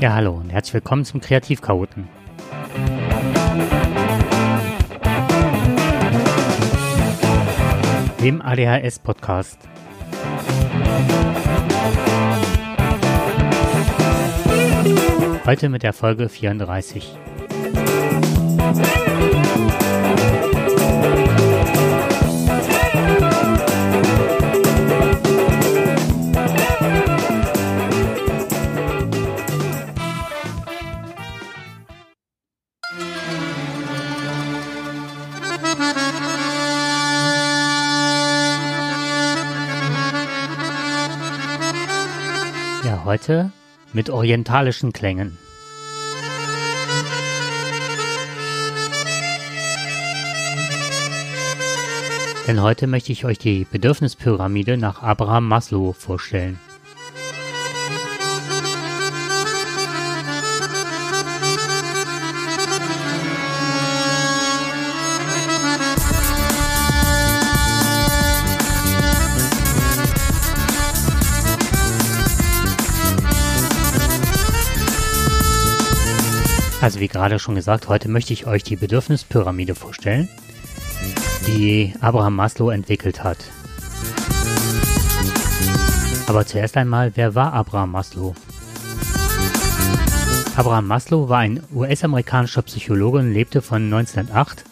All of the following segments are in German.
Ja, hallo und herzlich willkommen zum Kreativchaoten. Dem ADHS-Podcast. Heute mit der Folge 34. Ja, heute mit orientalischen Klängen. Denn heute möchte ich euch die Bedürfnispyramide nach Abraham Maslow vorstellen. Also wie gerade schon gesagt, heute möchte ich euch die Bedürfnispyramide vorstellen, die Abraham Maslow entwickelt hat. Aber zuerst einmal, wer war Abraham Maslow? Abraham Maslow war ein US-amerikanischer Psychologe und lebte von 1908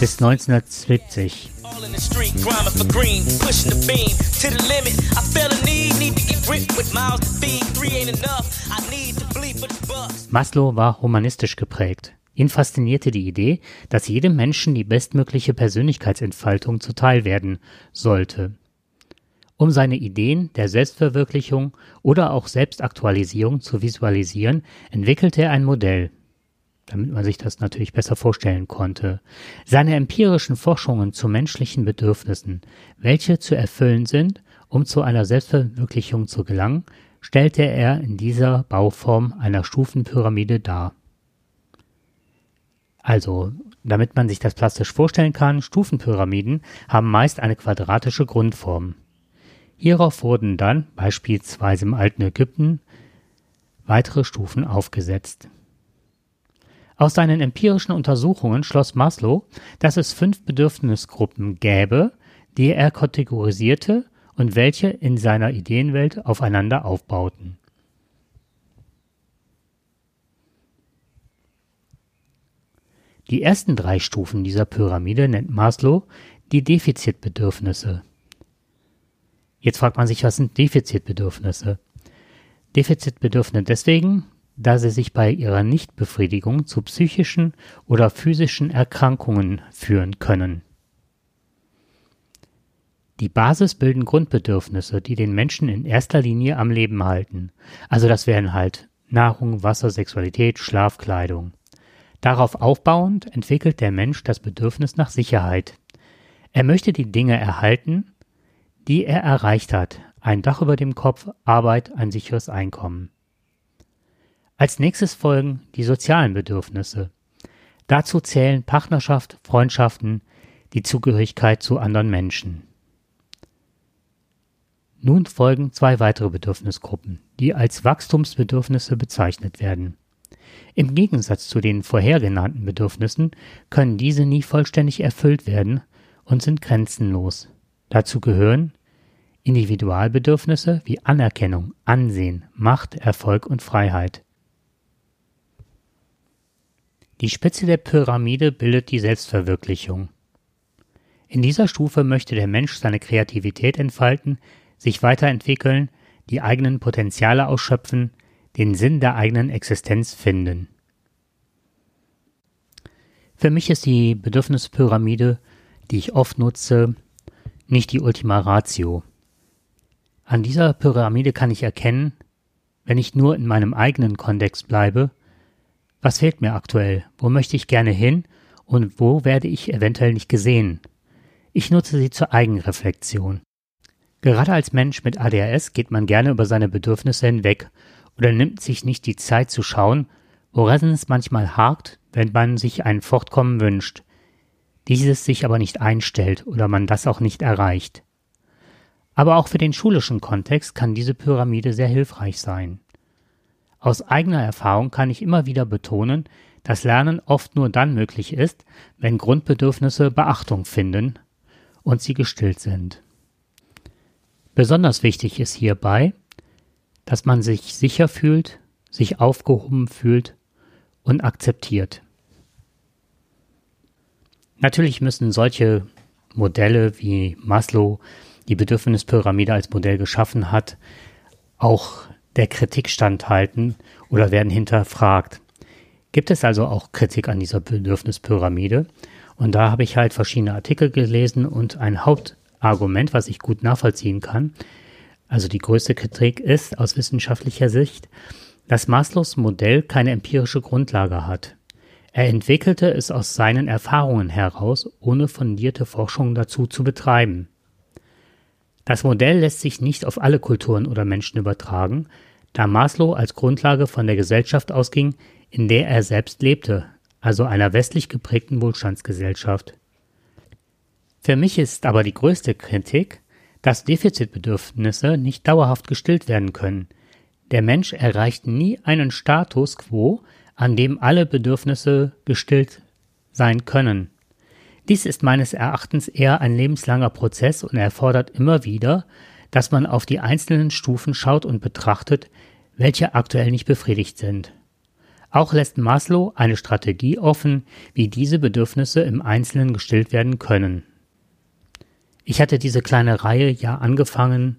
bis 1970. Maslow war humanistisch geprägt. Ihn faszinierte die Idee, dass jedem Menschen die bestmögliche Persönlichkeitsentfaltung zuteil werden sollte. Um seine Ideen der Selbstverwirklichung oder auch Selbstaktualisierung zu visualisieren, entwickelte er ein Modell, damit man sich das natürlich besser vorstellen konnte. Seine empirischen Forschungen zu menschlichen Bedürfnissen, welche zu erfüllen sind, um zu einer Selbstverwirklichung zu gelangen, stellte er in dieser Bauform einer Stufenpyramide dar. Also, damit man sich das plastisch vorstellen kann, Stufenpyramiden haben meist eine quadratische Grundform. Hierauf wurden dann, beispielsweise im alten Ägypten, weitere Stufen aufgesetzt. Aus seinen empirischen Untersuchungen schloss Maslow, dass es fünf Bedürfnisgruppen gäbe, die er kategorisierte und welche in seiner Ideenwelt aufeinander aufbauten. Die ersten drei Stufen dieser Pyramide nennt Maslow die Defizitbedürfnisse. Jetzt fragt man sich, was sind Defizitbedürfnisse? Defizitbedürfnisse deswegen, da sie sich bei ihrer Nichtbefriedigung zu psychischen oder physischen Erkrankungen führen können. Die Basis bilden Grundbedürfnisse, die den Menschen in erster Linie am Leben halten. Also das wären halt Nahrung, Wasser, Sexualität, Schlaf, Kleidung. Darauf aufbauend entwickelt der Mensch das Bedürfnis nach Sicherheit. Er möchte die Dinge erhalten, die er erreicht hat. Ein Dach über dem Kopf, Arbeit, ein sicheres Einkommen. Als nächstes folgen die sozialen Bedürfnisse. Dazu zählen Partnerschaft, Freundschaften, die Zugehörigkeit zu anderen Menschen. Nun folgen zwei weitere Bedürfnisgruppen, die als Wachstumsbedürfnisse bezeichnet werden. Im Gegensatz zu den vorhergenannten Bedürfnissen können diese nie vollständig erfüllt werden und sind grenzenlos. Dazu gehören Individualbedürfnisse wie Anerkennung, Ansehen, Macht, Erfolg und Freiheit. Die Spitze der Pyramide bildet die Selbstverwirklichung. In dieser Stufe möchte der Mensch seine Kreativität entfalten, sich weiterentwickeln, die eigenen Potenziale ausschöpfen, den Sinn der eigenen Existenz finden. Für mich ist die Bedürfnispyramide, die ich oft nutze, nicht die Ultima Ratio. An dieser Pyramide kann ich erkennen, wenn ich nur in meinem eigenen Kontext bleibe, was fehlt mir aktuell, wo möchte ich gerne hin und wo werde ich eventuell nicht gesehen. Ich nutze sie zur Eigenreflexion. Gerade als Mensch mit ADHS geht man gerne über seine Bedürfnisse hinweg oder nimmt sich nicht die Zeit zu schauen, woran es manchmal hakt, wenn man sich ein Fortkommen wünscht, dieses sich aber nicht einstellt oder man das auch nicht erreicht. Aber auch für den schulischen Kontext kann diese Pyramide sehr hilfreich sein. Aus eigener Erfahrung kann ich immer wieder betonen, dass Lernen oft nur dann möglich ist, wenn Grundbedürfnisse Beachtung finden und sie gestillt sind. Besonders wichtig ist hierbei, dass man sich sicher fühlt, sich aufgehoben fühlt und akzeptiert. Natürlich müssen solche Modelle wie Maslow die Bedürfnispyramide als Modell geschaffen hat, auch der Kritik standhalten oder werden hinterfragt. Gibt es also auch Kritik an dieser Bedürfnispyramide? Und da habe ich halt verschiedene Artikel gelesen und ein Hauptargument, was ich gut nachvollziehen kann, also die größte Kritik ist aus wissenschaftlicher Sicht, dass Maslows Modell keine empirische Grundlage hat. Er entwickelte es aus seinen Erfahrungen heraus, ohne fundierte Forschung dazu zu betreiben. Das Modell lässt sich nicht auf alle Kulturen oder Menschen übertragen, da Maslow als Grundlage von der Gesellschaft ausging, in der er selbst lebte, also einer westlich geprägten Wohlstandsgesellschaft. Für mich ist aber die größte Kritik, dass Defizitbedürfnisse nicht dauerhaft gestillt werden können. Der Mensch erreicht nie einen Status quo, an dem alle Bedürfnisse gestillt sein können. Dies ist meines Erachtens eher ein lebenslanger Prozess und erfordert immer wieder, dass man auf die einzelnen Stufen schaut und betrachtet, welche aktuell nicht befriedigt sind. Auch lässt Maslow eine Strategie offen, wie diese Bedürfnisse im Einzelnen gestillt werden können. Ich hatte diese kleine Reihe ja angefangen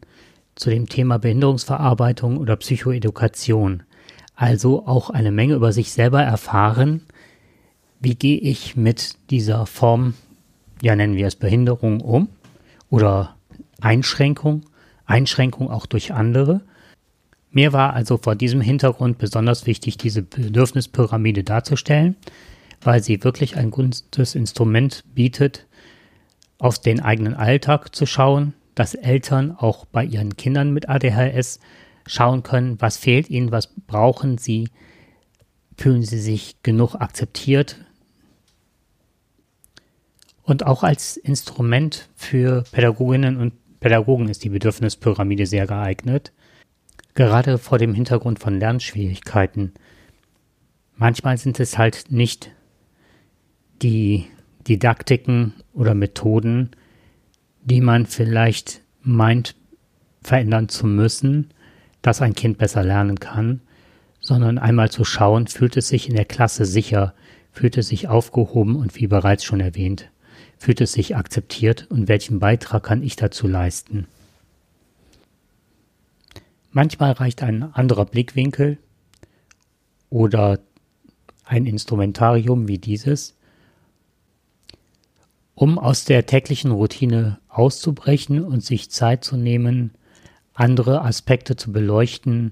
zu dem Thema Behinderungsverarbeitung oder Psychoedukation, also auch eine Menge über sich selber erfahren, wie gehe ich mit dieser Form, ja nennen wir es Behinderung um oder Einschränkung, Einschränkung auch durch andere. Mir war also vor diesem Hintergrund besonders wichtig, diese Bedürfnispyramide darzustellen, weil sie wirklich ein gutes Instrument bietet, auf den eigenen Alltag zu schauen, dass Eltern auch bei ihren Kindern mit ADHS schauen können, was fehlt ihnen, was brauchen sie, fühlen sie sich genug akzeptiert. Und auch als Instrument für Pädagoginnen und Pädagogen ist die Bedürfnispyramide sehr geeignet, gerade vor dem Hintergrund von Lernschwierigkeiten. Manchmal sind es halt nicht die Didaktiken oder Methoden, die man vielleicht meint verändern zu müssen, dass ein Kind besser lernen kann, sondern einmal zu schauen, fühlt es sich in der Klasse sicher, fühlt es sich aufgehoben und wie bereits schon erwähnt, fühlt es sich akzeptiert und welchen Beitrag kann ich dazu leisten. Manchmal reicht ein anderer Blickwinkel oder ein Instrumentarium wie dieses, um aus der täglichen Routine auszubrechen und sich Zeit zu nehmen, andere Aspekte zu beleuchten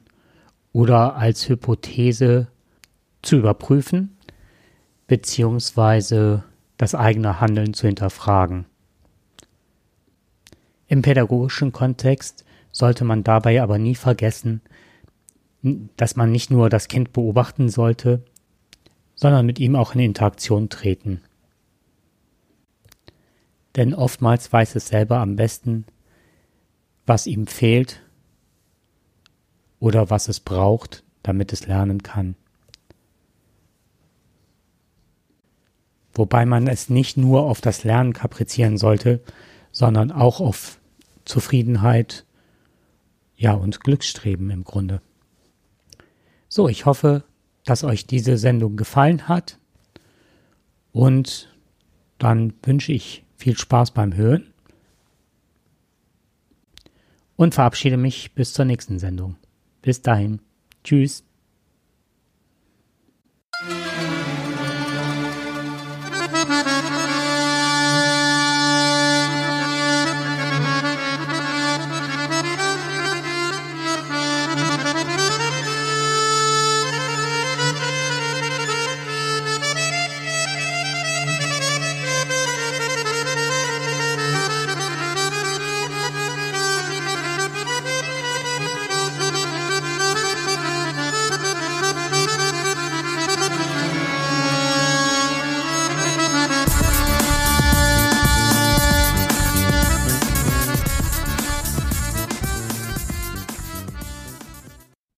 oder als Hypothese zu überprüfen, beziehungsweise das eigene Handeln zu hinterfragen. Im pädagogischen Kontext sollte man dabei aber nie vergessen, dass man nicht nur das Kind beobachten sollte, sondern mit ihm auch in Interaktion treten denn oftmals weiß es selber am besten, was ihm fehlt oder was es braucht, damit es lernen kann. Wobei man es nicht nur auf das Lernen kaprizieren sollte, sondern auch auf Zufriedenheit, ja, und Glücksstreben im Grunde. So, ich hoffe, dass euch diese Sendung gefallen hat und dann wünsche ich viel Spaß beim Hören und verabschiede mich bis zur nächsten Sendung. Bis dahin. Tschüss.